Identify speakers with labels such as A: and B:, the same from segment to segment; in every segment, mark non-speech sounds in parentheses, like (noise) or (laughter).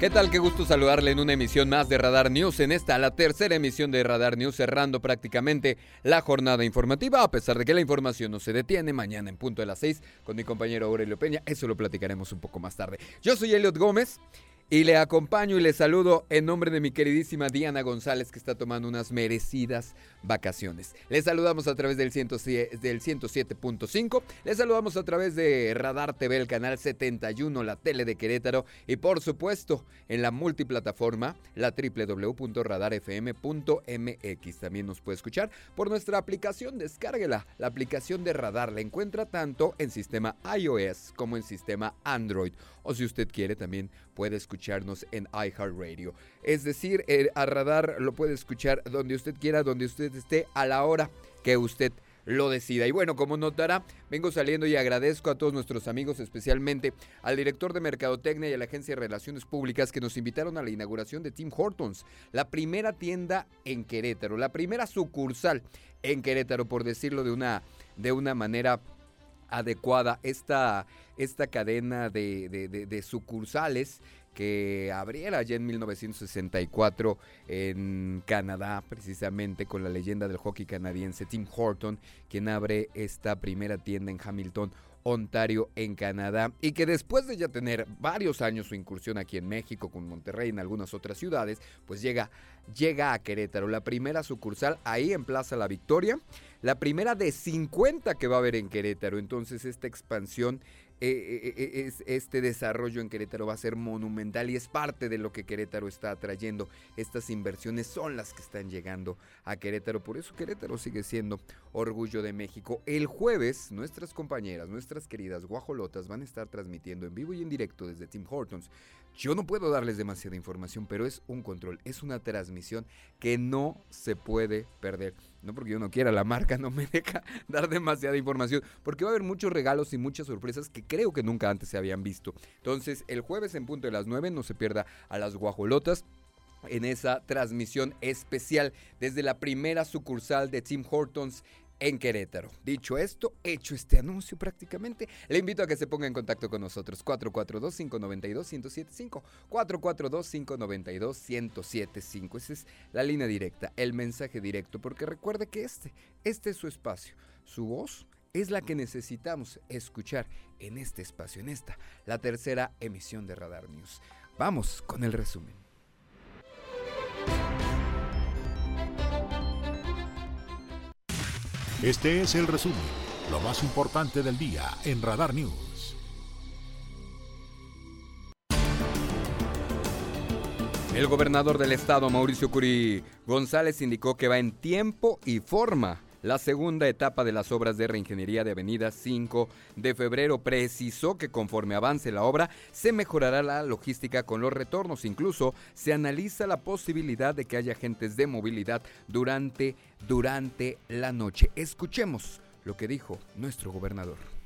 A: ¿Qué tal? Qué gusto saludarle en una emisión más de Radar News. En esta, la tercera emisión de Radar News, cerrando prácticamente la jornada informativa, a pesar de que la información no se detiene. Mañana en punto de las seis con mi compañero Aurelio Peña. Eso lo platicaremos un poco más tarde. Yo soy Eliot Gómez y le acompaño y le saludo en nombre de mi queridísima Diana González, que está tomando unas merecidas vacaciones. Le saludamos a través del, 107.5, le saludamos a través de Radar TV, el canal 71, la tele de Querétaro, y por supuesto en la multiplataforma, la www.radarfm.mx. También nos puede escuchar por nuestra aplicación, descárguela, la aplicación de Radar. La encuentra tanto en sistema iOS como en sistema Android. O si usted quiere, también puede escucharnos en iHeartRadio. Es decir, a Radar lo puede escuchar donde usted quiera, donde usted esté, a la hora que usted lo decida. Y bueno, como notará, vengo saliendo y agradezco a todos nuestros amigos, especialmente al director de Mercadotecnia y a la Agencia de Relaciones Públicas que nos invitaron a la inauguración de Tim Hortons, la primera tienda en Querétaro, la primera sucursal en Querétaro, por decirlo de una, de una manera adecuada esta, esta cadena de, sucursales que abriera ya en 1964 en Canadá, precisamente con la leyenda del hockey canadiense Tim Horton, quien abre esta primera tienda en Hamilton, Ontario, en Canadá, y que después de ya tener varios años su incursión aquí en México, con Monterrey y en algunas otras ciudades, pues llega, llega a Querétaro, la primera sucursal ahí en Plaza La Victoria la primera de 50 que va a haber en Querétaro. Entonces esta expansión, eh, eh, eh, es, este desarrollo en Querétaro va a ser monumental y es parte de lo que Querétaro está atrayendo. Estas inversiones son las que están llegando a Querétaro. Por eso Querétaro sigue siendo orgullo de México. El jueves nuestras compañeras, nuestras queridas guajolotas van a estar transmitiendo en vivo y en directo desde Tim Hortons yo no puedo darles demasiada información, pero es un control, es una transmisión que no se puede perder. No porque yo no quiera, la marca no me (laughs) deja dar demasiada información, porque va a haber muchos regalos y muchas sorpresas que creo que nunca antes se habían visto. Entonces, el jueves en punto de las 9 no se pierda a las guajolotas en esa transmisión especial desde la primera sucursal de Tim Hortons en Querétaro. Dicho esto, hecho este anuncio prácticamente, le invito a que se ponga en contacto con nosotros. 442-592-1075. 442-592-1075. Esa es la línea directa, el mensaje directo, porque recuerde que este, este es su espacio. Su voz es la que necesitamos escuchar en este espacio, en esta, la tercera emisión de Radar News. Vamos con el resumen.
B: Este es el resumen, lo más importante del día en Radar News.
A: El gobernador del estado, Mauricio Curi González, indicó que va en tiempo y forma la segunda etapa de las obras de reingeniería de Avenida 5 de febrero precisó que conforme avance la obra se mejorará la logística con los retornos. Incluso se analiza la posibilidad de que haya agentes de movilidad durante, durante la noche. Escuchemos lo que dijo nuestro gobernador.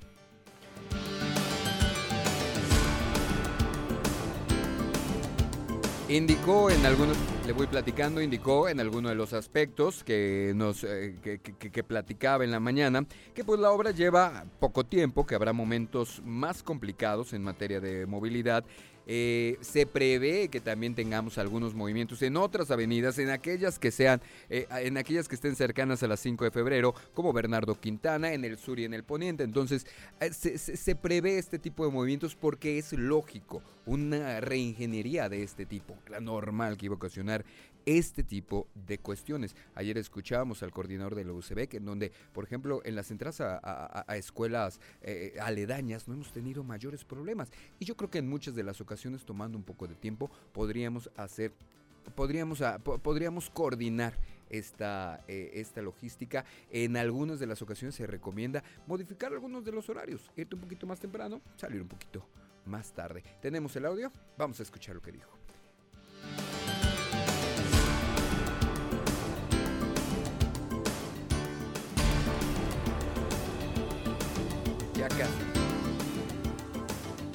A: Indicó en algunos, le voy platicando, indicó en algunos de los aspectos que nos eh, que, platicaba en la mañana, que pues la obra lleva poco tiempo, que habrá momentos más complicados en materia de movilidad eh, se prevé que también tengamos algunos movimientos en otras avenidas, en aquellas que sean, eh, en aquellas que estén cercanas a las 5 de febrero, como Bernardo Quintana, en el sur y en el poniente. Entonces, eh, se, prevé este tipo de movimientos porque es lógico, una reingeniería de este tipo, la normal que iba a ocasionar este tipo de cuestiones. Ayer escuchábamos al coordinador de la UCB, en donde, por ejemplo, en las entradas a, escuelas eh, aledañas no hemos tenido mayores problemas. Y yo creo que en muchas de las ocasiones, tomando un poco de tiempo, podríamos hacer, podríamos, podríamos coordinar esta, eh, esta logística. En algunas de las ocasiones se recomienda modificar algunos de los horarios, irte un poquito más temprano, salir un poquito más tarde. ¿Tenemos el audio? Vamos a escuchar lo que dijo.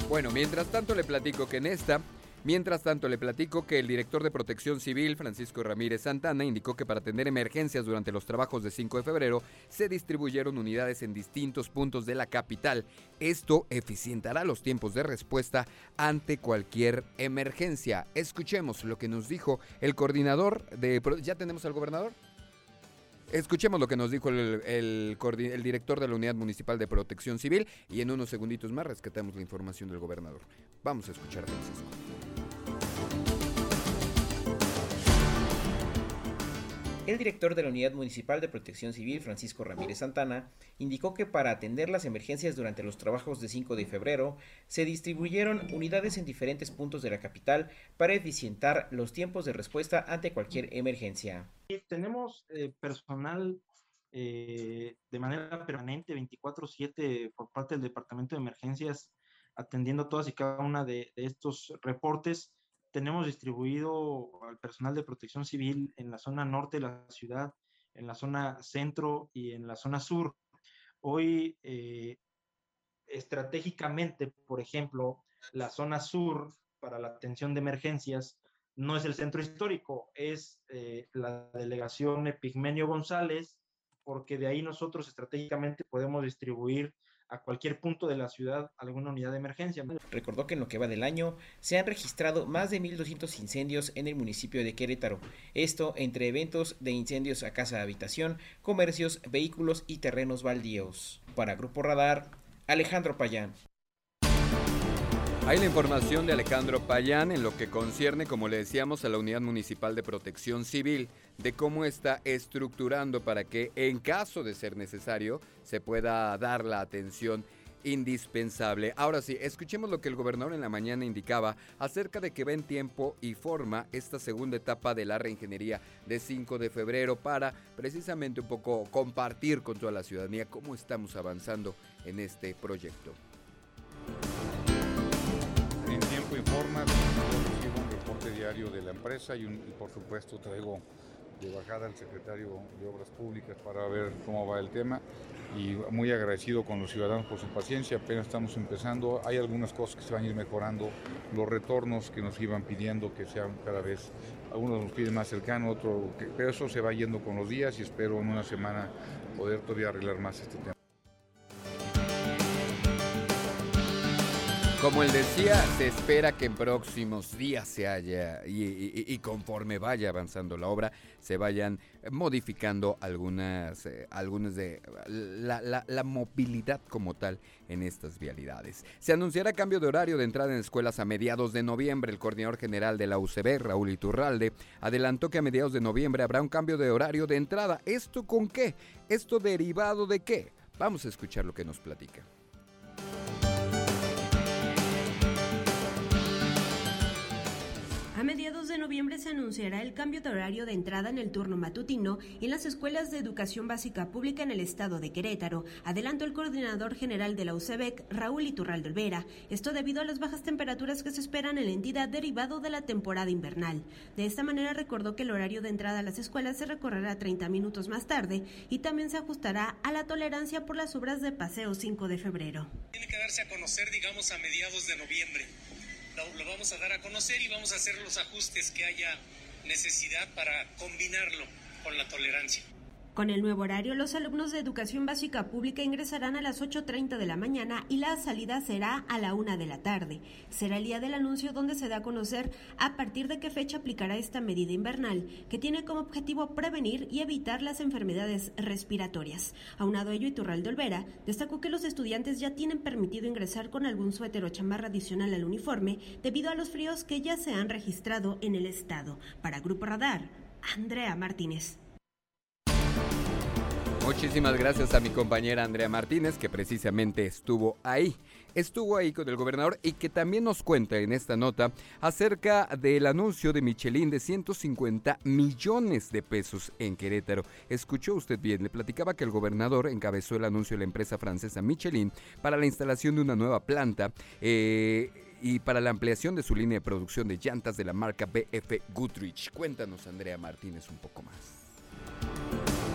A: Bueno, mientras tanto le platico que en esta Mientras tanto, le platico que el director de Protección Civil, Francisco Ramírez Santana, indicó que para atender emergencias durante los trabajos de 5 de febrero se distribuyeron unidades en distintos puntos de la capital. Esto eficientará los tiempos de respuesta ante cualquier emergencia. Escuchemos lo que nos dijo el coordinador de... ¿Ya tenemos al gobernador? Escuchemos lo que nos dijo el, director de la Unidad Municipal de Protección Civil y en unos segunditos más rescatamos la información del gobernador. Vamos a escuchar Francisco.
C: El director de la Unidad Municipal de Protección Civil, Francisco Ramírez Santana, indicó que para atender las emergencias durante los trabajos de 5 de febrero, se distribuyeron unidades en diferentes puntos de la capital para eficientar los tiempos de respuesta ante cualquier emergencia.
D: Tenemos eh, personal eh, de manera permanente 24/7 por parte del Departamento de Emergencias atendiendo todas y cada una de estos reportes tenemos distribuido al personal de protección civil en la zona norte de la ciudad, en la zona centro y en la zona sur. Hoy, eh, estratégicamente, por ejemplo, la zona sur para la atención de emergencias no es el centro histórico, es eh, la delegación Epigmenio González, porque de ahí nosotros estratégicamente podemos distribuir a cualquier punto de la ciudad alguna unidad de emergencia.
C: Recordó que en lo que va del año se han registrado más de 1.200 incendios en el municipio de Querétaro. Esto entre eventos de incendios a casa de habitación, comercios, vehículos y terrenos baldíos. Para Grupo Radar, Alejandro Payán.
A: Hay la información de Alejandro Payán en lo que concierne, como le decíamos, a la Unidad Municipal de Protección Civil, de cómo está estructurando para que, en caso de ser necesario, se pueda dar la atención indispensable. Ahora sí, escuchemos lo que el gobernador en la mañana indicaba acerca de que va en tiempo y forma esta segunda etapa de la reingeniería de 5 de febrero para precisamente un poco compartir con toda la ciudadanía cómo estamos avanzando en este proyecto
E: informa, recibo un reporte diario de la empresa y, por supuesto traigo de bajada al secretario de Obras Públicas para ver cómo va el tema. Y muy agradecido con los ciudadanos por su paciencia, apenas estamos empezando, hay algunas cosas que se van a ir mejorando, los retornos que nos iban pidiendo que sean cada vez, algunos nos piden más cercano, otros, pero eso se va yendo con los días y espero en una semana poder todavía arreglar más este tema.
A: Como él decía, se espera que en próximos días se haya y, conforme vaya avanzando la obra, se vayan modificando algunas, eh, algunas de la, la, movilidad como tal en estas vialidades. Se anunciará cambio de horario de entrada en escuelas a mediados de noviembre. El coordinador general de la UCB, Raúl Iturralde, adelantó que a mediados de noviembre habrá un cambio de horario de entrada. ¿Esto con qué? ¿Esto derivado de qué? Vamos a escuchar lo que nos platica.
F: A mediados de noviembre se anunciará el cambio de horario de entrada en el turno matutino en las escuelas de educación básica pública en el estado de Querétaro, adelantó el coordinador general de la UCEBEC, Raúl Iturralde Olvera. Esto debido a las bajas temperaturas que se esperan en la entidad derivado de la temporada invernal. De esta manera recordó que el horario de entrada a las escuelas se recorrerá 30 minutos más tarde y también se ajustará a la tolerancia por las obras de paseo 5 de febrero.
G: Tiene que darse a conocer, digamos, a mediados de noviembre lo, vamos a dar a conocer y vamos a hacer los ajustes que haya necesidad para combinarlo con la tolerancia.
F: Con el nuevo horario, los alumnos de educación básica pública ingresarán a las 8.30 de la mañana y la salida será a la 1 de la tarde. Será el día del anuncio donde se da a conocer a partir de qué fecha aplicará esta medida invernal, que tiene como objetivo prevenir y evitar las enfermedades respiratorias. Aunado a ello, Iturralde Olvera destacó que los estudiantes ya tienen permitido ingresar con algún suéter o chamarra adicional al uniforme debido a los fríos que ya se han registrado en el estado. Para Grupo Radar, Andrea Martínez.
A: Muchísimas gracias a mi compañera Andrea Martínez, que precisamente estuvo ahí. Estuvo ahí con el gobernador y que también nos cuenta en esta nota acerca del anuncio de Michelin de 150 millones de pesos en Querétaro. Escuchó usted bien, le platicaba que el gobernador encabezó el anuncio de la empresa francesa Michelin para la instalación de una nueva planta. Eh, y para la ampliación de su línea de producción de llantas de la marca BF Goodrich. Cuéntanos, Andrea Martínez, un poco más.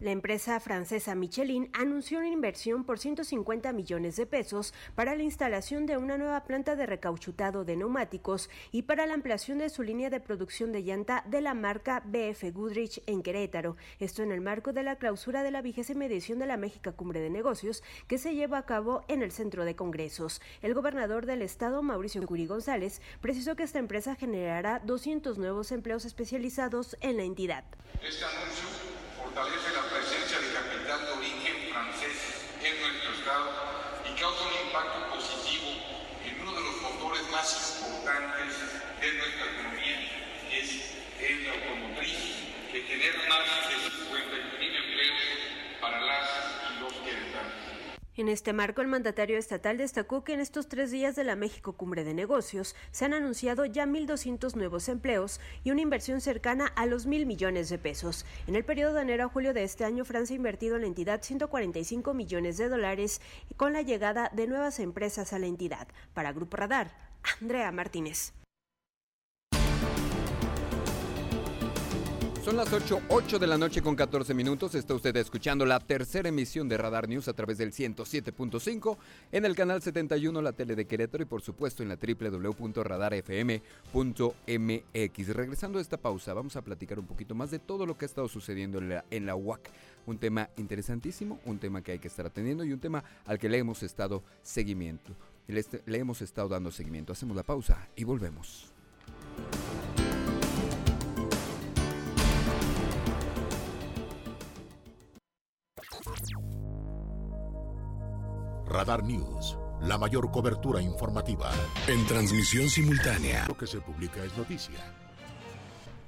F: La empresa francesa Michelin anunció una inversión por 150 millones de pesos para la instalación de una nueva planta de recauchutado de neumáticos y para la ampliación de su línea de producción de llanta de la marca BF Goodrich en Querétaro. Esto en el marco de la clausura de la vigésima edición de la México Cumbre de Negocios que se lleva a cabo en el Centro de Congresos. El gobernador del estado, Mauricio Curi González, precisó que esta empresa generará 200 nuevos empleos especializados en la entidad.
H: Este anuncio fortalece la presencia de capital de origen francés en nuestro estado y causa un impacto positivo en uno de los motores más importantes de nuestra economía, que es el automotriz, que genera más de 50 mil empleos para las y los queretanos.
F: En este marco, el mandatario estatal destacó que en estos tres días de la México Cumbre de Negocios se han anunciado ya 1.200 nuevos empleos y una inversión cercana a los mil millones de pesos. En el periodo de enero a julio de este año, Francia ha invertido en la entidad 145 millones de dólares con la llegada de nuevas empresas a la entidad. Para Grupo Radar, Andrea Martínez.
A: Son las 8, 8 de la noche con 14 minutos. Está usted escuchando la tercera emisión de Radar News a través del 107.5 en el canal 71, la tele de Querétaro y por supuesto en la www.radarfm.mx. Regresando a esta pausa, vamos a platicar un poquito más de todo lo que ha estado sucediendo en la, en UAC. Un tema interesantísimo, un tema que hay que estar atendiendo y un tema al que le hemos estado seguimiento. Le hemos estado dando seguimiento. Hacemos la pausa y volvemos.
B: Radar News, la mayor cobertura informativa.
I: En transmisión simultánea.
B: Lo que se publica es noticia.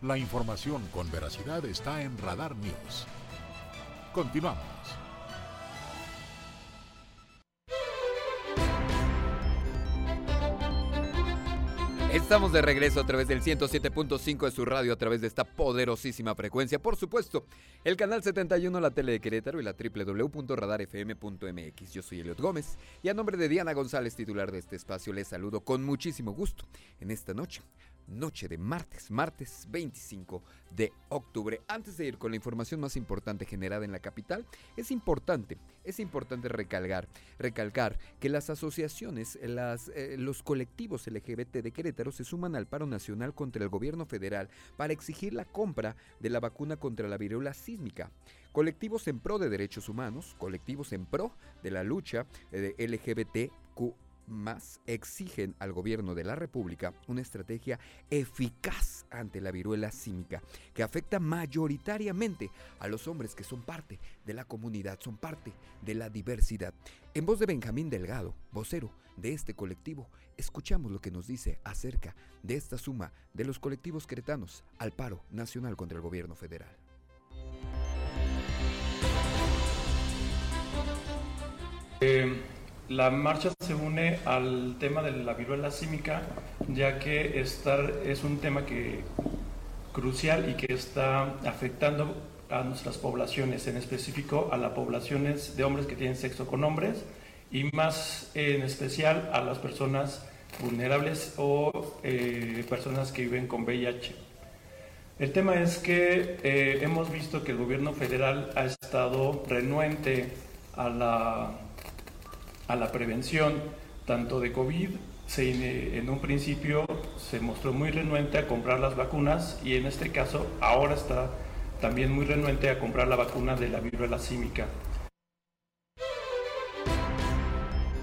B: La información con veracidad está en Radar News. Continuamos.
A: Estamos de regreso a través del 107.5 de su radio, a través de esta poderosísima frecuencia. Por supuesto, el canal 71, la tele de Querétaro y la www.radarfm.mx. Yo soy Eliot Gómez y a nombre de Diana González, titular de este espacio, les saludo con muchísimo gusto en esta noche noche de martes, martes 25 de octubre. Antes de ir con la información más importante generada en la capital, es importante, es importante recalcar, recalcar que las asociaciones, eh, los colectivos LGBT de Querétaro se suman al paro nacional contra el gobierno federal para exigir la compra de la vacuna contra la viruela sísmica. Colectivos en pro de derechos humanos, colectivos en pro de la lucha eh, de LGBTQ más exigen al gobierno de la República una estrategia eficaz ante la viruela símica, que afecta mayoritariamente a los hombres que son parte de la comunidad, son parte de la diversidad. En voz de Benjamín Delgado, vocero de este colectivo, escuchamos lo que nos dice acerca de esta suma de los colectivos cretanos al paro nacional contra el gobierno federal.
J: Eh la marcha se une al tema de la viruela símica, ya que estar, es un tema que, crucial y que está afectando a nuestras poblaciones, en específico a las poblaciones de hombres que tienen sexo con hombres y más en especial a las personas vulnerables o eh, personas que viven con VIH. El tema es que eh, hemos visto que el gobierno federal ha estado renuente a la a la prevención tanto de COVID, en un principio se mostró muy renuente a comprar las vacunas y en este caso ahora está también muy renuente a comprar la vacuna de la viruela símica.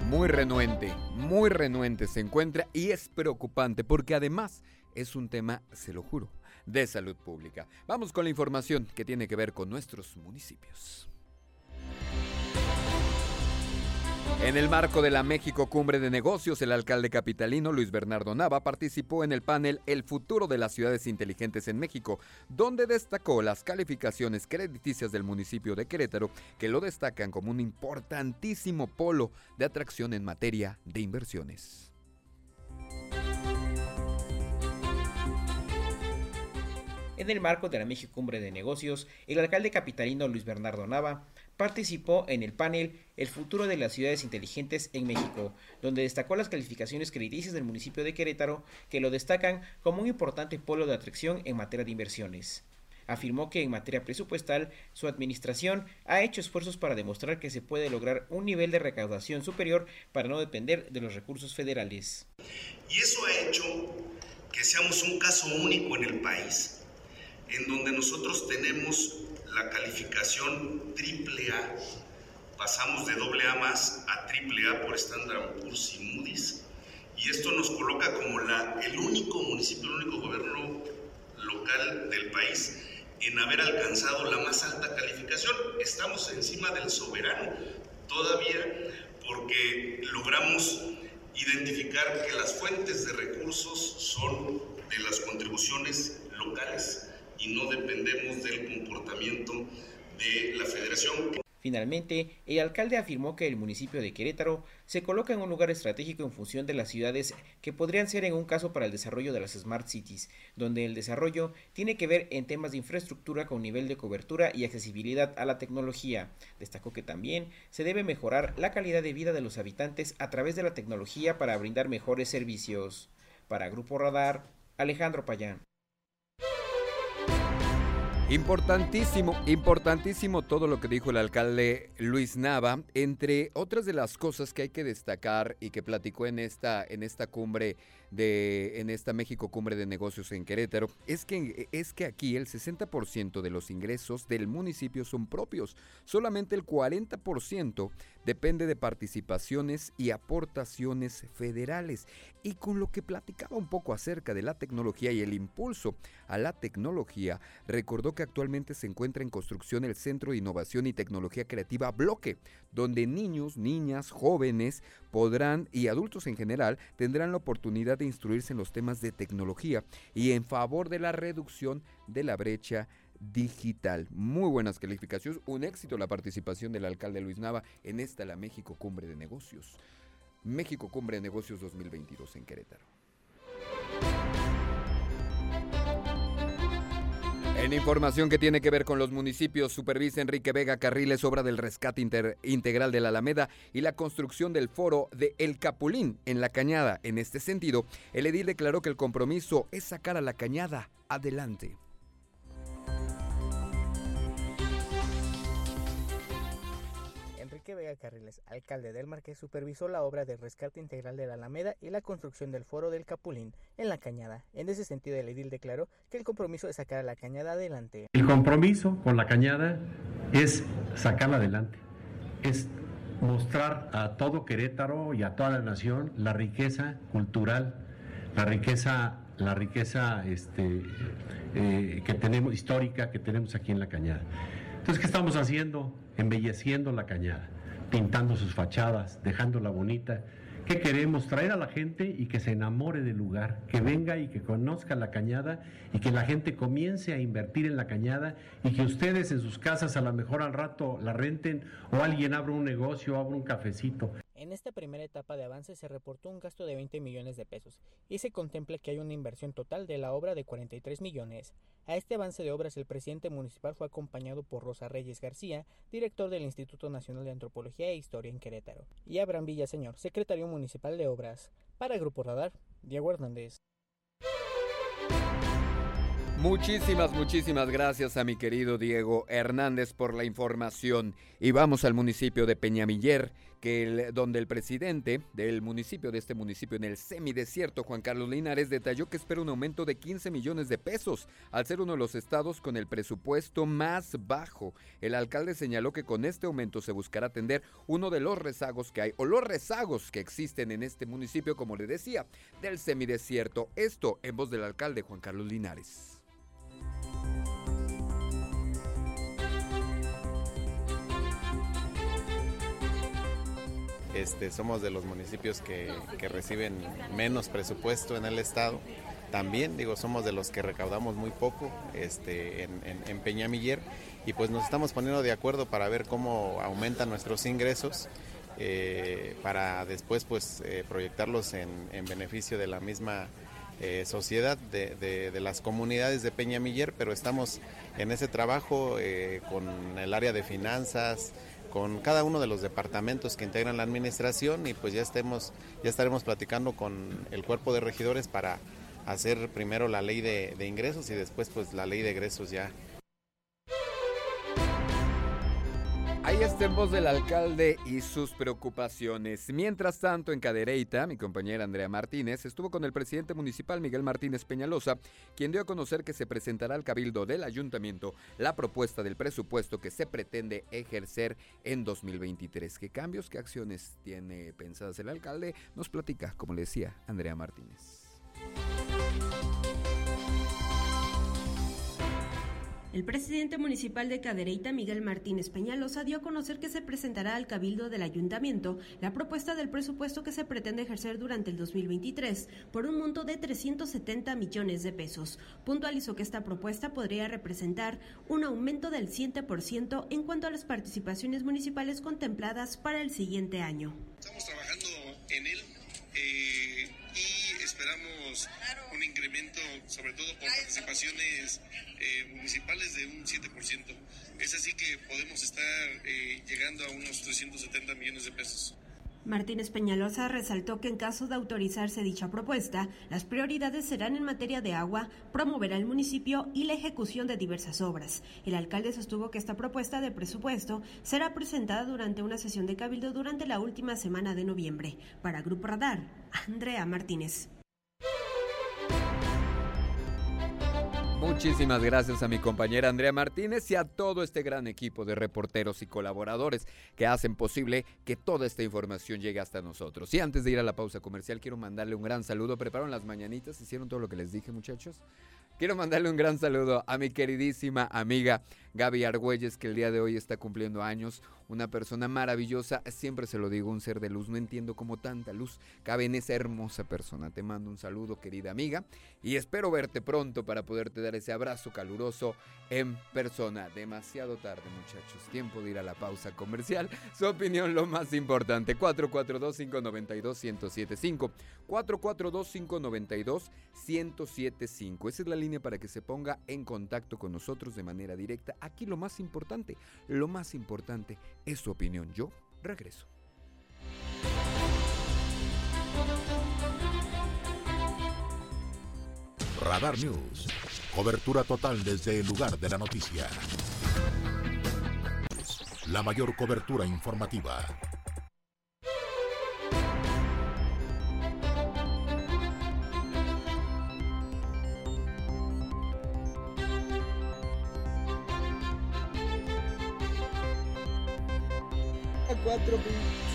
A: Muy renuente, muy renuente se encuentra y es preocupante porque además es un tema, se lo juro, de salud pública. Vamos con la información que tiene que ver con nuestros municipios. En el marco de la México Cumbre de Negocios, el alcalde capitalino Luis Bernardo Nava participó en el panel El futuro de las ciudades inteligentes en México, donde destacó las calificaciones crediticias del municipio de Querétaro, que lo destacan como un importantísimo polo de atracción en materia de inversiones.
C: En el marco de la México Cumbre de Negocios, el alcalde capitalino Luis Bernardo Nava participó en el panel El futuro de las ciudades inteligentes en México, donde destacó las calificaciones crediticias del municipio de Querétaro, que lo destacan como un importante polo de atracción en materia de inversiones. Afirmó que en materia presupuestal su administración ha hecho esfuerzos para demostrar que se puede lograr un nivel de recaudación superior para no depender de los recursos federales.
K: Y eso ha hecho que seamos un caso único en el país, en donde nosotros tenemos la calificación AAA, pasamos de AA más a AAA por Standard Poor's y Moody's, y esto nos coloca como la, el único municipio, el único gobierno local del país en haber alcanzado la más alta calificación. Estamos encima del soberano todavía porque logramos identificar que las fuentes de recursos son de las contribuciones locales y no dependemos del comportamiento de la federación.
C: Finalmente, el alcalde afirmó que el municipio de Querétaro se coloca en un lugar estratégico en función de las ciudades que podrían ser en un caso para el desarrollo de las Smart Cities, donde el desarrollo tiene que ver en temas de infraestructura con nivel de cobertura y accesibilidad a la tecnología. Destacó que también se debe mejorar la calidad de vida de los habitantes a través de la tecnología para brindar mejores servicios. Para Grupo Radar, Alejandro Payán.
A: Importantísimo, importantísimo todo lo que dijo el alcalde Luis Nava, entre otras de las cosas que hay que destacar y que platicó en esta, en esta cumbre en esta México Cumbre de Negocios en Querétaro es que es que aquí el 60% de los ingresos del municipio son propios, solamente el 40% depende de participaciones y aportaciones federales. Y con lo que platicaba un poco acerca de la tecnología y el impulso a la tecnología, recordó que actualmente se encuentra en construcción el Centro de Innovación y Tecnología Creativa Bloque, donde niños, niñas, jóvenes podrán y adultos en general tendrán la oportunidad de instruirse en los temas de tecnología y en favor de la reducción de la brecha digital. Muy buenas calificaciones, un éxito la participación del alcalde Luis Nava en esta la México Cumbre de Negocios. México Cumbre de Negocios 2022 en Querétaro. En información que tiene que ver con los municipios, supervisa Enrique Vega Carriles obra del rescate integral de la Alameda y la construcción del foro de El Capulín en la Cañada. En este sentido, el edil declaró que el compromiso es sacar a la Cañada adelante.
L: Carriles, alcalde del Marqués, supervisó la obra de rescate integral de la Alameda y la construcción del foro del Capulín en la Cañada. En ese sentido, el edil declaró que el compromiso es sacar a la Cañada adelante.
M: El compromiso con la Cañada es sacarla adelante, es mostrar a todo Querétaro y a toda la nación la riqueza cultural, la riqueza, la riqueza este, eh, que tenemos histórica que tenemos aquí en la Cañada. Entonces, ¿qué estamos haciendo? Embelleciendo la Cañada pintando sus fachadas, dejándola bonita. ¿Qué queremos? Traer a la gente y que se enamore del lugar, que venga y que conozca la cañada y que la gente comience a invertir en la cañada y que ustedes en sus casas a lo mejor al rato la renten o alguien abra un negocio, abra un cafecito.
L: En esta primera etapa de avance se reportó un gasto de 20 millones de pesos y se contempla que hay una inversión total de la obra de 43 millones. A este avance de obras el presidente municipal fue acompañado por Rosa Reyes García, director del Instituto Nacional de Antropología e Historia en Querétaro, y Abraham Villaseñor, secretario municipal de Obras. Para Grupo Radar, Diego Hernández.
A: Muchísimas, muchísimas gracias a mi querido Diego Hernández por la información. Y vamos al municipio de Peñamiller, que donde el presidente del municipio, de este municipio en el semidesierto, Juan Carlos Linares, detalló que espera un aumento de 15 millones de pesos, al ser uno de los estados con el presupuesto más bajo. El alcalde señaló que con este aumento se buscará atender uno de los rezagos que hay, o los rezagos que existen en este municipio, como le decía, del semidesierto. Esto en voz del alcalde Juan Carlos Linares.
N: Este, somos de los municipios que, reciben menos presupuesto en el estado. También, digo, somos de los que recaudamos muy poco este, en, en, Peñamiller y pues nos estamos poniendo de acuerdo para ver cómo aumentan nuestros ingresos eh, para después pues eh, proyectarlos en, en, beneficio de la misma eh, sociedad de, de, de, las comunidades de Peñamiller, pero estamos en ese trabajo con el área de finanzas, con cada uno de los departamentos que integran la administración y pues ya estemos ya estaremos platicando con el cuerpo de regidores para hacer primero la ley de, ingresos y después pues la ley de egresos ya
A: Ahí está en voz del alcalde y sus preocupaciones. Mientras tanto, en Cadereyta, mi compañera Andrea Martínez estuvo con el presidente municipal Miguel Martínez Peñalosa, quien dio a conocer que se presentará al cabildo del ayuntamiento la propuesta del presupuesto que se pretende ejercer en 2023. ¿Qué cambios, qué acciones tiene pensadas el alcalde? Nos platica, como le decía, Andrea Martínez.
F: El presidente municipal de Cadereyta, Miguel Martínez Peñalosa, dio a conocer que se presentará al cabildo del ayuntamiento la propuesta del presupuesto que se pretende ejercer durante el 2023 por un monto de 370 millones de pesos. Puntualizó que esta propuesta podría representar un aumento del 100% en cuanto a las participaciones municipales contempladas para el siguiente año.
O: Estamos trabajando en él. Eh, y esperamos un incremento, sobre todo por participaciones eh, municipales de un 7%. Es así que podemos estar eh, llegando a unos 370 millones de pesos.
F: Martínez Peñalosa resaltó que en caso de autorizarse dicha propuesta, las prioridades serán en materia de agua, promover al municipio y la ejecución de diversas obras. El alcalde sostuvo que esta propuesta de presupuesto será presentada durante una sesión de cabildo durante la última semana de noviembre. Para Grupo Radar, Andrea Martínez.
A: Muchísimas gracias a mi compañera Andrea Martínez y a todo este gran equipo de reporteros y colaboradores que hacen posible que toda esta información llegue hasta nosotros. Y antes de ir a la pausa comercial, quiero mandarle un gran saludo. ¿Prepararon las mañanitas? ¿Hicieron todo lo que les dije, muchachos? Quiero mandarle un gran saludo a mi queridísima amiga Gaby Argüelles, que el día de hoy está cumpliendo años. Una persona maravillosa, siempre se lo digo, un ser de luz. No entiendo cómo tanta luz cabe en esa hermosa persona. Te mando un saludo, querida amiga, y espero verte pronto para poderte dar ese abrazo caluroso en persona. Demasiado tarde, muchachos. Tiempo de ir a la pausa comercial. Su opinión, lo más importante. 442-592-1075. 442-592-1075. Esa es la línea para que se ponga en contacto con nosotros de manera directa Aquí lo más importante, lo más importante es su opinión. Yo regreso.
B: Radar News. Cobertura total desde el lugar de la noticia. La mayor cobertura informativa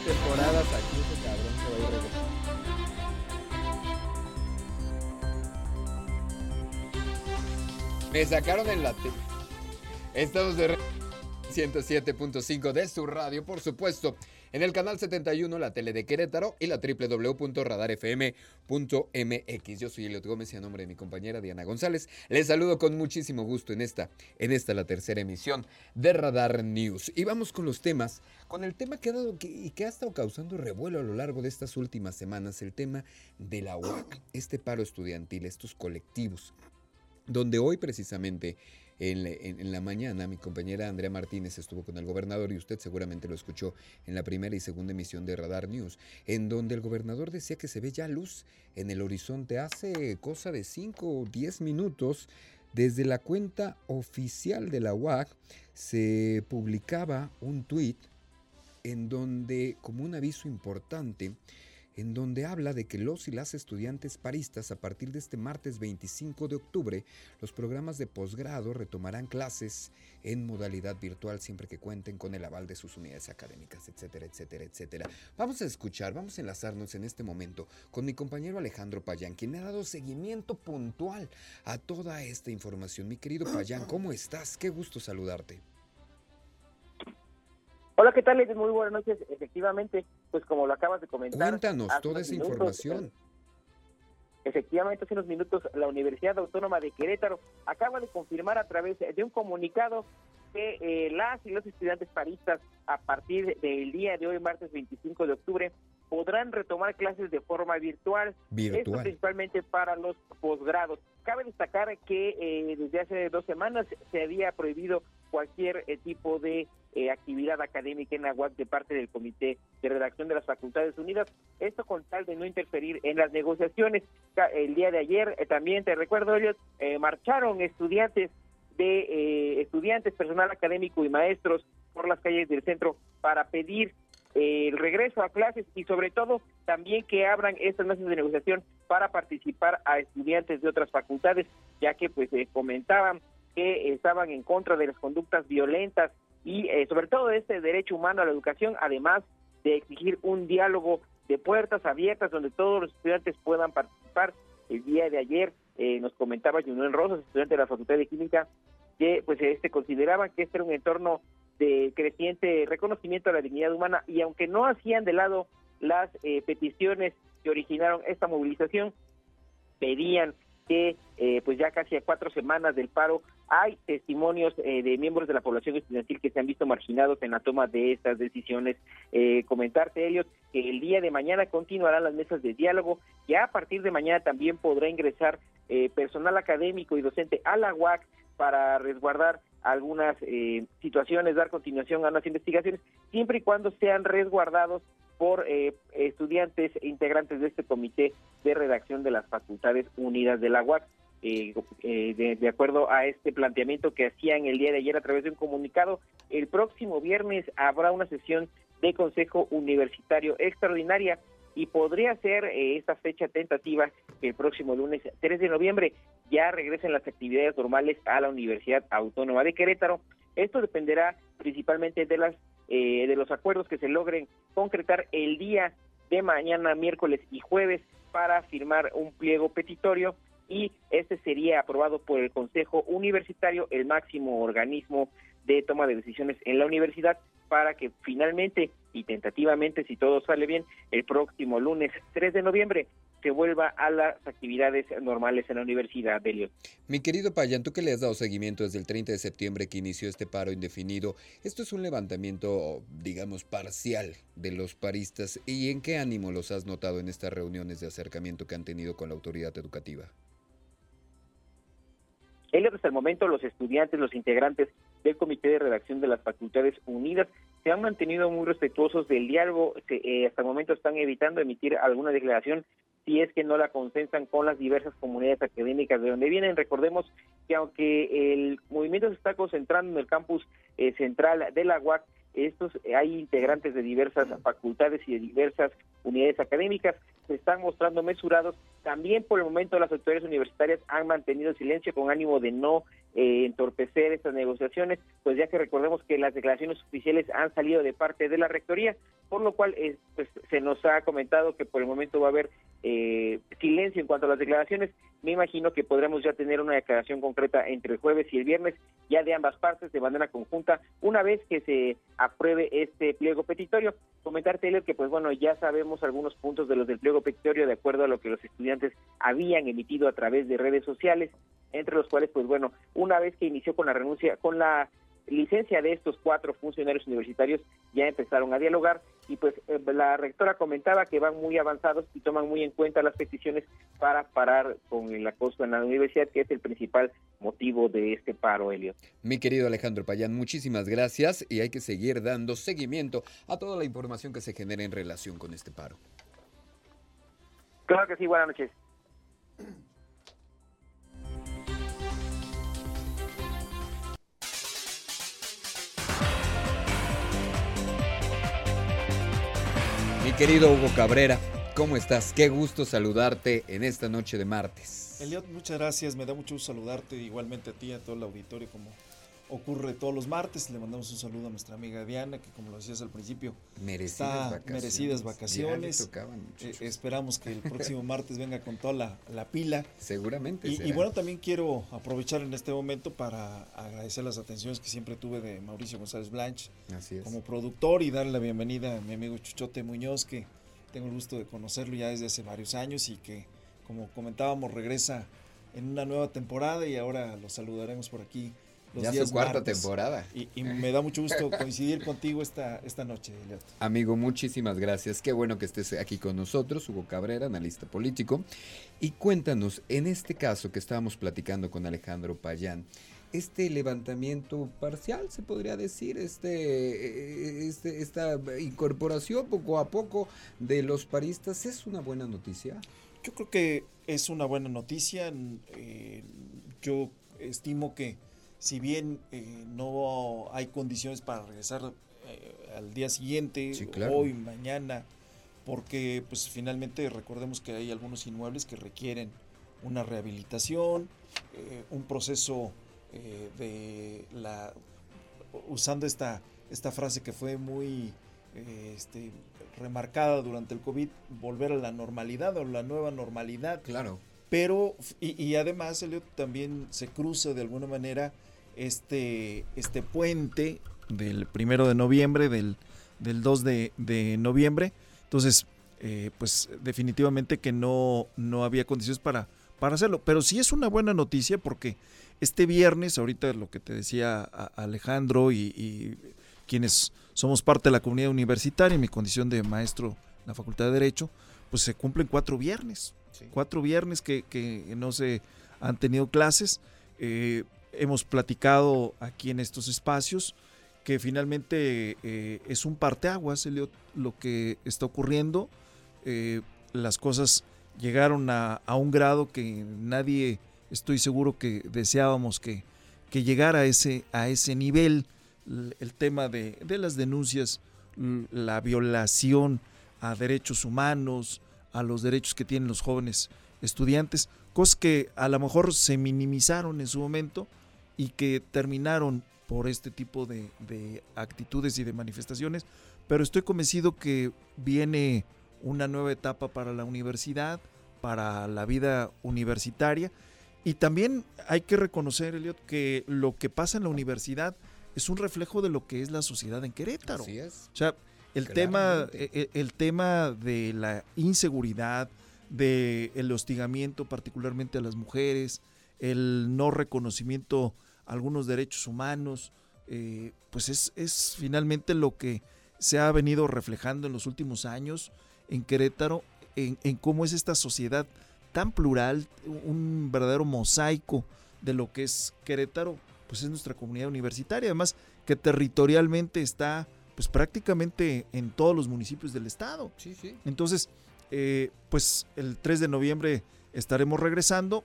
A: temporadas aquí, cabrón Me sacaron en la Estamos de 107.5 de su radio, por supuesto, en el canal 71, la tele de Querétaro y la www.radarfm.mx. Yo soy Eliot Gómez y a nombre de mi compañera Diana González, les saludo con muchísimo gusto en esta, en esta la tercera emisión de Radar News. Y vamos con los temas, con el tema que ha dado y que ha estado causando revuelo a lo largo de estas últimas semanas, el tema de la UAC, este paro estudiantil, estos colectivos, donde hoy precisamente en, la mañana mi compañera Andrea Martínez estuvo con el gobernador y usted seguramente lo escuchó en la primera y segunda emisión de Radar News, en donde el gobernador decía que se ve ya luz en el horizonte hace cosa de 5 o 10 minutos. Desde la cuenta oficial de la UAC se publicaba un tuit en donde, como un aviso importante, en donde habla de que los y las estudiantes paristas a partir de este martes 25 de octubre, los programas de posgrado retomarán clases en modalidad virtual siempre que cuenten con el aval de sus unidades académicas, etcétera, etcétera, etcétera. Vamos a escuchar, vamos a enlazarnos en este momento con mi compañero Alejandro Payán, quien ha dado seguimiento puntual a toda esta información. Mi querido Payán, ¿cómo estás? Qué gusto saludarte.
P: Hola, ¿qué tal? Muy buenas noches. Efectivamente, pues como lo acabas de comentar.
A: Cuéntanos toda esa información.
P: Efectivamente, hace unos minutos la Universidad Autónoma de Querétaro acaba de confirmar a través de un comunicado que eh, las y los estudiantes paristas a partir del día de hoy, martes 25 de octubre, podrán retomar clases de forma virtual,
A: virtual.
P: Esto principalmente para los posgrados. Cabe destacar que eh, desde hace dos semanas se había prohibido cualquier eh, tipo de eh, actividad académica en la UAC de parte del Comité de Redacción de las Facultades Unidas. Esto con tal de no interferir en las negociaciones. El día de ayer, eh, también te recuerdo, ellos marcharon estudiantes de estudiantes, personal académico y maestros por las calles del centro para pedir el regreso a clases y sobre todo también que abran estas mesas de negociación para participar a estudiantes de otras facultades, ya que pues comentaban que estaban en contra de las conductas violentas y eh, sobre todo este derecho humano a la educación, además de exigir un diálogo de puertas abiertas donde todos los estudiantes puedan participar. El día de ayer eh, nos comentaba Junel Rosas, estudiante de la Facultad de Química, que pues este consideraban que este era un entorno de creciente reconocimiento a la dignidad humana y aunque no hacían de lado las eh, peticiones que originaron esta movilización, pedían que pues ya casi a cuatro semanas del paro hay testimonios eh, de miembros de la población estudiantil que se han visto marginados en la toma de estas decisiones. Eh, comentarte, ellos que el día de mañana continuarán las mesas de diálogo. Ya a partir de mañana también podrá ingresar eh, personal académico y docente a la UAC para resguardar algunas eh, situaciones, dar continuación a las investigaciones, siempre y cuando sean resguardados por estudiantes e integrantes de este comité de redacción de las Facultades Unidas de la UAC. Eh, eh, de, acuerdo a este planteamiento que hacían el día de ayer a través de un comunicado, el próximo viernes habrá una sesión de Consejo Universitario extraordinaria y podría ser eh, esta fecha tentativa el próximo lunes 3 de noviembre ya regresen las actividades normales a la Universidad Autónoma de Querétaro. Esto dependerá principalmente de las de los acuerdos que se logren concretar el día de mañana, miércoles y jueves para firmar un pliego petitorio y este sería aprobado por el Consejo Universitario, el máximo organismo de toma de decisiones en la universidad, para que finalmente y tentativamente, si todo sale bien, el próximo lunes 3 de noviembre se vuelva a las actividades normales en la Universidad de León.
A: Mi querido Payan, tú que le has dado seguimiento desde el 30 de septiembre que inició este paro indefinido, esto es un levantamiento, digamos, parcial de los paristas. ¿Y en qué ánimo los has notado en estas reuniones de acercamiento que han tenido con la autoridad educativa?
P: Hasta el momento, los estudiantes, los integrantes del Comité de Redacción de las Facultades Unidas, se han mantenido muy respetuosos del diálogo, eh, hasta el momento están evitando emitir alguna declaración si es que no la consensan con las diversas comunidades académicas de donde vienen. Recordemos que aunque el movimiento se está concentrando en el campus eh, central de la UAC, estos hay integrantes de diversas facultades y de diversas unidades académicas se están mostrando mesurados. También por el momento las autoridades universitarias han mantenido silencio con ánimo de no eh, entorpecer estas negociaciones, pues ya que recordemos que las declaraciones oficiales han salido de parte de la rectoría, por lo cual eh, pues, se nos ha comentado que por el momento va a haber eh, silencio en cuanto a las declaraciones. Me imagino que podremos ya tener una declaración concreta entre el jueves y el viernes, ya de ambas partes, de manera conjunta, una vez que se apruebe este pliego petitorio. Comentar, Taylor, que pues bueno, ya sabemos algunos puntos de los del pliego petitorio de acuerdo a lo que los estudiantes habían emitido a través de redes sociales, entre los cuales, pues bueno, una vez que inició con la renuncia, con la licencia de estos cuatro funcionarios universitarios ya empezaron a dialogar y pues eh, la rectora comentaba que van muy avanzados y toman muy en cuenta las peticiones para parar con el acoso en la universidad, que es el principal motivo de este paro, Elio.
A: Mi querido Alejandro Payán, muchísimas gracias y hay que seguir dando seguimiento a toda la información que se genera en relación con este paro.
P: Claro que sí, buenas noches.
A: Mi querido Hugo Cabrera, ¿cómo estás? Qué gusto saludarte en esta noche de martes.
Q: Eliot, muchas gracias, me da mucho gusto saludarte igualmente a ti, a todo el auditorio como ocurre todos los martes. Le mandamos un saludo a nuestra amiga Diana, que como lo decías al principio,
A: merecidas
Q: está
A: vacaciones.
Q: merecidas vacaciones.
A: Tocaban,
Q: eh, esperamos que el próximo (laughs) martes venga con toda la, la pila.
A: Seguramente.
Q: Y, y, bueno, también quiero aprovechar en este momento para agradecer las atenciones que siempre tuve de Mauricio González Blanch como productor y darle la bienvenida a mi amigo Chuchote Muñoz, que tengo el gusto de conocerlo ya desde hace varios años y que, como comentábamos, regresa en una nueva temporada y ahora lo saludaremos por aquí los
A: ya
Q: días
A: su cuarta
Q: martes.
A: temporada.
Q: Y, y, me da mucho gusto coincidir contigo esta, esta noche, Eliot.
A: Amigo, muchísimas gracias. Qué bueno que estés aquí con nosotros, Hugo Cabrera, analista político. Y cuéntanos, en este caso que estábamos platicando con Alejandro Payán, este levantamiento parcial, se podría decir, este, este, esta incorporación poco a poco de los paristas, ¿es una buena noticia?
Q: Yo creo que es una buena noticia. Eh, yo estimo que si bien eh, no hay condiciones para regresar eh, al día siguiente,
A: sí, claro.
Q: hoy, mañana, porque pues finalmente recordemos que hay algunos inmuebles que requieren una rehabilitación, eh, un proceso eh, de la usando esta esta frase que fue muy este, remarcada durante el COVID, volver a la normalidad o la nueva normalidad.
A: Claro.
Q: Pero, y, y además, Elliot, también se cruza de alguna manera este, este puente del primero de noviembre, del, del 2 de, de noviembre. Entonces, eh, pues definitivamente que no, no había condiciones para, para hacerlo. Pero sí es una buena noticia porque este viernes, ahorita lo que te decía Alejandro y, y quienes somos parte de la comunidad universitaria, en mi condición de maestro en la Facultad de Derecho, pues se cumplen cuatro viernes. Sí. Cuatro viernes que, que, no se han tenido clases. Eh, hemos platicado aquí en estos espacios que finalmente eh, es un parteaguas Elliot, lo que está ocurriendo. Eh, las cosas llegaron a, a, un grado que nadie, estoy seguro que deseábamos que, que llegara a ese, a ese nivel. El tema de, de las denuncias, la violación a derechos humanos, a los derechos que tienen los jóvenes estudiantes, cosas que a lo mejor se minimizaron en su momento y que terminaron por este tipo de, de, actitudes y de manifestaciones, pero estoy convencido que viene una nueva etapa para la universidad, para la vida universitaria, y también hay que reconocer, Eliot, que lo que pasa en la universidad es un reflejo de lo que es la sociedad en Querétaro.
A: Así es.
Q: O sea, el tema, el, el, tema de la inseguridad, del el hostigamiento particularmente a las mujeres, el no reconocimiento a algunos derechos humanos, eh, pues es, es, finalmente lo que se ha venido reflejando en los últimos años en Querétaro, en, en cómo es esta sociedad tan plural, un verdadero mosaico de lo que es Querétaro, pues es nuestra comunidad universitaria, además que territorialmente está pues prácticamente en todos los municipios del estado.
A: Sí, sí.
Q: Entonces, eh, pues el 3 de noviembre estaremos regresando.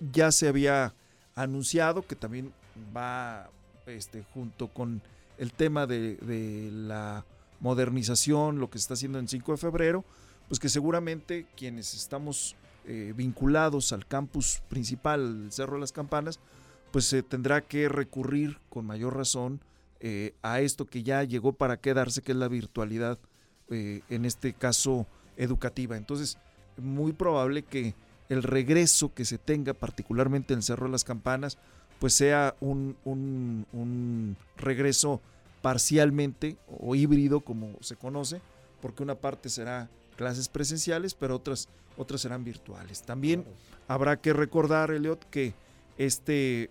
Q: Ya se había anunciado que también va este, junto con el tema de, de, la modernización, lo que se está haciendo en 5 de febrero, pues que seguramente quienes estamos eh, vinculados al campus principal, el Cerro de las Campanas, pues se tendrá que recurrir con mayor razón eh, a esto que ya llegó para quedarse, que es la virtualidad, eh, en este caso educativa. Entonces, muy probable que el regreso que se tenga, particularmente en el Cerro de las Campanas, pues sea un, un, un regreso parcialmente o híbrido, como se conoce, porque una parte será clases presenciales, pero otras, otras serán virtuales. También claro. habrá que recordar, Eliot, que este,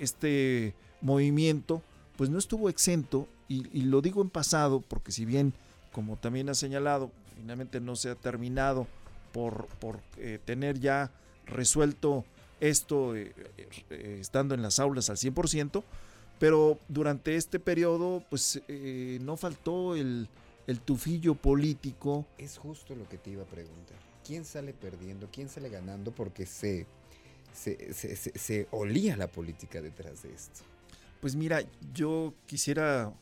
Q: este movimiento pues no estuvo exento, y, y, lo digo en pasado, porque si bien, como también ha señalado, finalmente no se ha terminado por, por eh, tener ya resuelto esto eh, eh, estando en las aulas al 100%, pero durante este periodo pues no faltó el, el tufillo político.
A: Es justo lo que te iba a preguntar. ¿Quién sale perdiendo? ¿Quién sale ganando? Porque se, se, se, se, se olía la política detrás de esto.
Q: Pues mira, yo quisiera,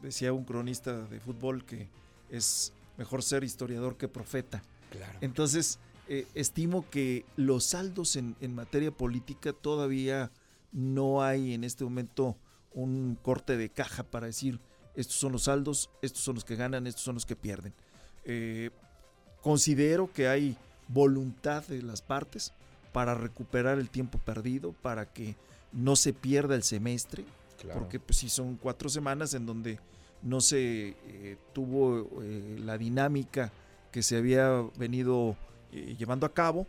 Q: decía un cronista de fútbol que es mejor ser historiador que profeta.
A: Claro.
Q: Entonces, eh, estimo que los saldos en, en, materia política todavía no hay en este momento un corte de caja para decir estos son los saldos, estos son los que ganan, estos son los que pierden. Eh, considero que hay voluntad de las partes para recuperar el tiempo perdido, para que no se pierda el semestre, porque pues sí son cuatro semanas en donde no se eh, tuvo eh, la dinámica que se había venido llevando a cabo,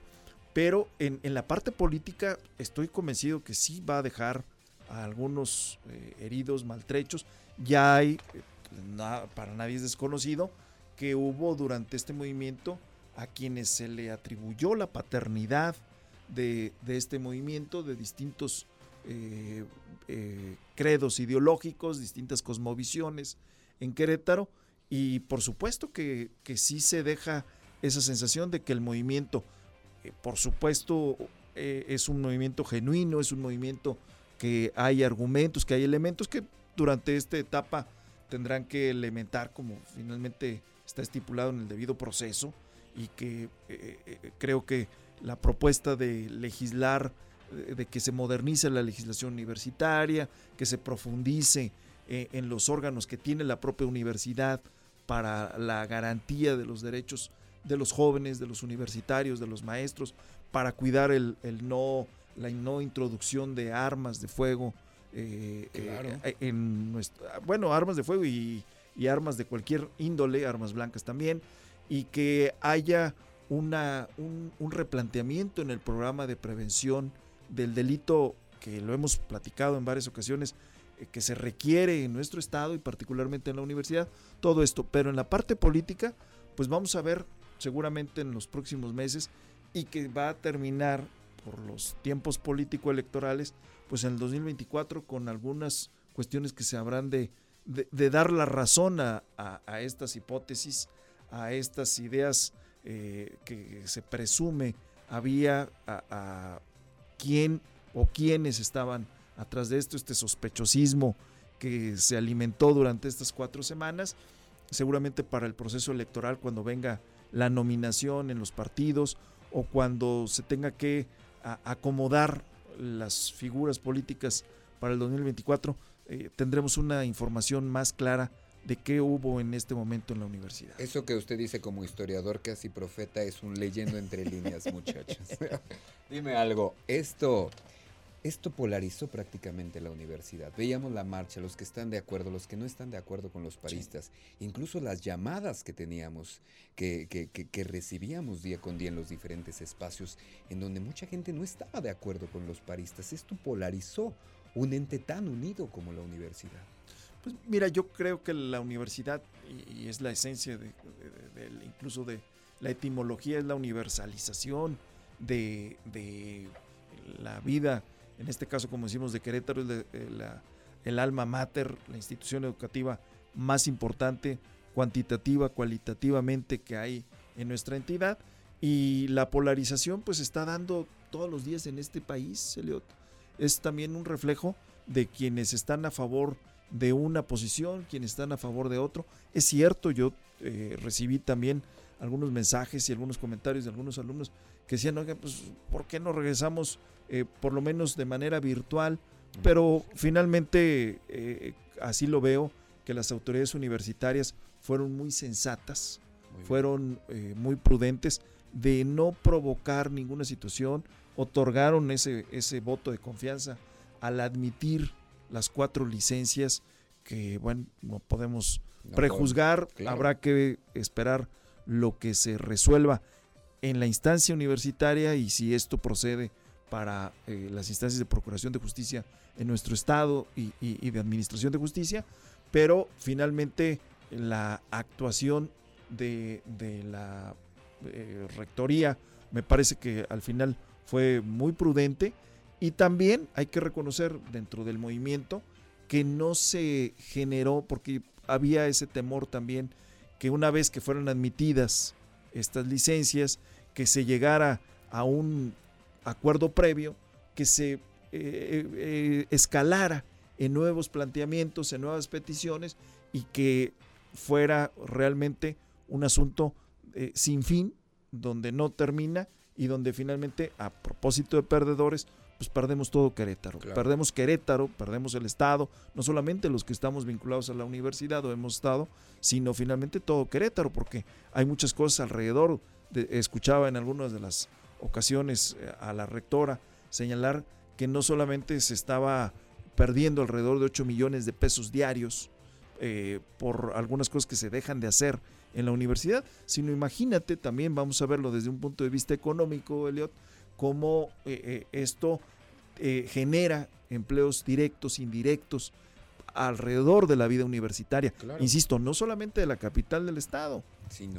Q: pero en, en, la parte política estoy convencido que sí va a dejar a algunos heridos, maltrechos, ya hay, para nadie es desconocido, que hubo durante este movimiento a quienes se le atribuyó la paternidad de, este movimiento, de distintos eh, eh, credos ideológicos, distintas cosmovisiones en Querétaro, y por supuesto que, que sí se deja esa sensación de que el movimiento, eh, por supuesto, es un movimiento genuino, es un movimiento que hay argumentos, que hay elementos que durante esta etapa tendrán que elementar como finalmente está estipulado en el debido proceso y que creo que la propuesta de legislar, de que se modernice la legislación universitaria, que se profundice en los órganos que tiene la propia universidad para la garantía de los derechos de los jóvenes, de los universitarios, de los maestros, para cuidar el, el no, la no introducción de armas de fuego eh, eh, en bueno, armas de fuego y, armas de cualquier índole, armas blancas también, y que haya una, un, replanteamiento en el programa de prevención del delito que lo hemos platicado en varias ocasiones, eh, que se requiere en nuestro estado y particularmente en la universidad, todo esto, pero en la parte política, pues vamos a ver seguramente en los próximos meses y que va a terminar por los tiempos político-electorales pues en el 2024 con algunas cuestiones que se habrán de, de, dar la razón a, a, estas hipótesis, a estas ideas eh, que se presume había a, quién o quiénes estaban atrás de esto, este sospechosismo que se alimentó durante estas cuatro semanas, seguramente para el proceso electoral cuando venga la nominación en los partidos o cuando se tenga que acomodar las figuras políticas para el 2024, eh, tendremos una información más clara de qué hubo en este momento en la universidad.
A: Eso que usted dice como historiador, casi profeta, es un leyendo entre líneas, (laughs) muchachos. (laughs) Dime algo, esto esto polarizó prácticamente la universidad. Veíamos la marcha, los que están de acuerdo, los que no están de acuerdo con los paristas, incluso las llamadas que teníamos, que, que, recibíamos día con día en los diferentes espacios, en donde mucha gente no estaba de acuerdo con los paristas. Esto polarizó un ente tan unido como la universidad.
Q: Pues mira, yo creo que la universidad, y, es la esencia de, incluso de la etimología, es la universalización de, la vida en este caso, como decimos, de Querétaro, es eh, el alma mater, la institución educativa más importante, cuantitativa, cualitativamente que hay en nuestra entidad. Y la polarización pues está dando todos los días en este país, Eliot. Es también un reflejo de quienes están a favor de una posición, quienes están a favor de otro. Es cierto, yo eh, recibí también algunos mensajes y algunos comentarios de algunos alumnos que decían, oiga, pues, ¿por qué no regresamos eh, por lo menos de manera virtual? Pero finalmente, eh, así lo veo, que las autoridades universitarias fueron muy sensatas, fueron eh, muy prudentes de no provocar ninguna situación, otorgaron ese, ese voto de confianza al admitir las cuatro licencias que, bueno, no podemos prejuzgar, habrá que esperar lo que se resuelva en la instancia universitaria y si esto procede para eh, las instancias de procuración de justicia en nuestro estado y, de administración de justicia, pero finalmente la actuación de, la eh, rectoría me parece que al final fue muy prudente y también hay que reconocer dentro del movimiento que no se generó, porque había ese temor también que una vez que fueran admitidas estas licencias, que se llegara a un acuerdo previo, que se eh, eh, escalara en nuevos planteamientos, en nuevas peticiones y que fuera realmente un asunto eh, sin fin, donde no termina y donde finalmente, a propósito de perdedores, pues perdemos todo Querétaro. Perdemos Querétaro, perdemos el Estado, no solamente los que estamos vinculados a la universidad o hemos estado, sino finalmente todo Querétaro, porque hay muchas cosas alrededor. escuchaba en algunas de las ocasiones eh, a la rectora señalar que no solamente se estaba perdiendo alrededor de 8 millones de pesos diarios eh, por algunas cosas que se dejan de hacer en la universidad, sino imagínate también, vamos a verlo desde un punto de vista económico, Eliot, cómo eh, esto genera empleos directos, indirectos, alrededor de la vida universitaria. Insisto, no solamente de la capital del estado,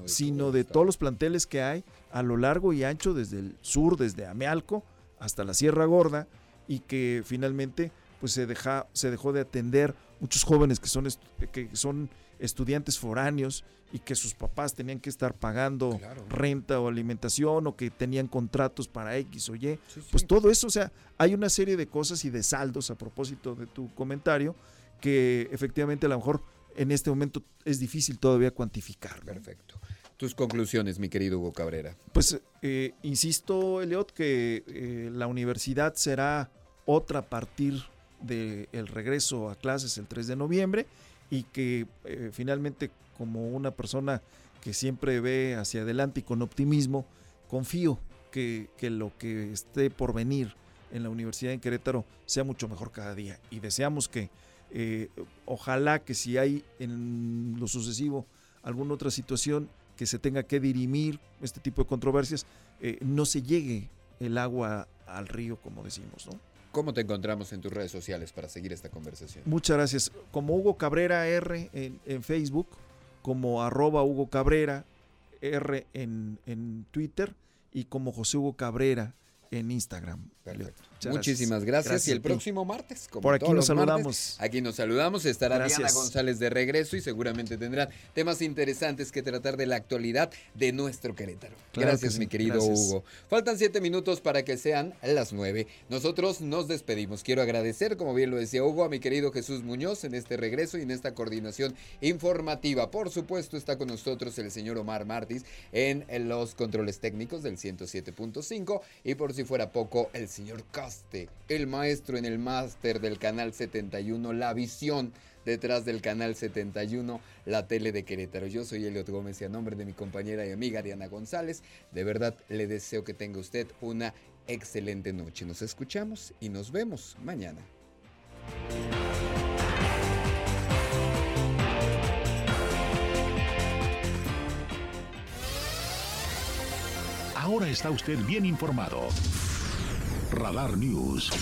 Q: sino de, todos los planteles que hay a lo largo y ancho desde el sur, desde Amealco hasta la Sierra Gorda, y que finalmente pues se, deja, se dejó de atender muchos jóvenes que son, que son estudiantes foráneos y que sus papás tenían que estar pagando renta o alimentación o que tenían contratos para X o Y. Pues todo eso, o sea, hay una serie de cosas y de saldos a propósito de tu comentario que efectivamente a lo mejor en este momento es difícil todavía cuantificar.
A: Perfecto. Tus conclusiones, mi querido Hugo Cabrera.
Q: Pues eh, insisto, Eliot, que eh, la universidad será otra a partir del regreso a clases el 3 de noviembre y que eh, finalmente como una persona que siempre ve hacia adelante y con optimismo, confío que, que lo que esté por venir en la Universidad de Querétaro sea mucho mejor cada día y deseamos que eh, ojalá que si hay en lo sucesivo alguna otra situación que se tenga que dirimir este tipo de controversias, eh, no se llegue el agua al río, como decimos, ¿no?
A: ¿Cómo te encontramos en tus redes sociales para seguir esta conversación?
Q: Muchas gracias. Como Hugo Cabrera R en, Facebook, como arroba Hugo Cabrera R en, en Twitter y como José Hugo Cabrera en Instagram.
A: Perfecto. Muchísimas gracias. y el próximo martes,
Q: como Por aquí nos saludamos.
A: aquí nos saludamos. Estará Diana González de regreso y seguramente tendrán temas interesantes que tratar de la actualidad de nuestro Querétaro. gracias, mi querido Hugo. Faltan siete minutos para que sean las nueve. Nosotros nos despedimos. Quiero agradecer, como bien lo decía Hugo, a mi querido Jesús Muñoz en este regreso y en esta coordinación informativa. Por supuesto, está con nosotros el señor Omar Martis en los controles técnicos del 107.5 y por si fuera poco, el señor el maestro en el máster del Canal 71, la visión detrás del Canal 71, la tele de Querétaro. Yo soy Eliot Gómez y a nombre de mi compañera y amiga Diana González, de verdad le deseo que tenga usted una excelente noche. Nos escuchamos y nos vemos mañana.
B: Ahora está usted bien informado. Radar News.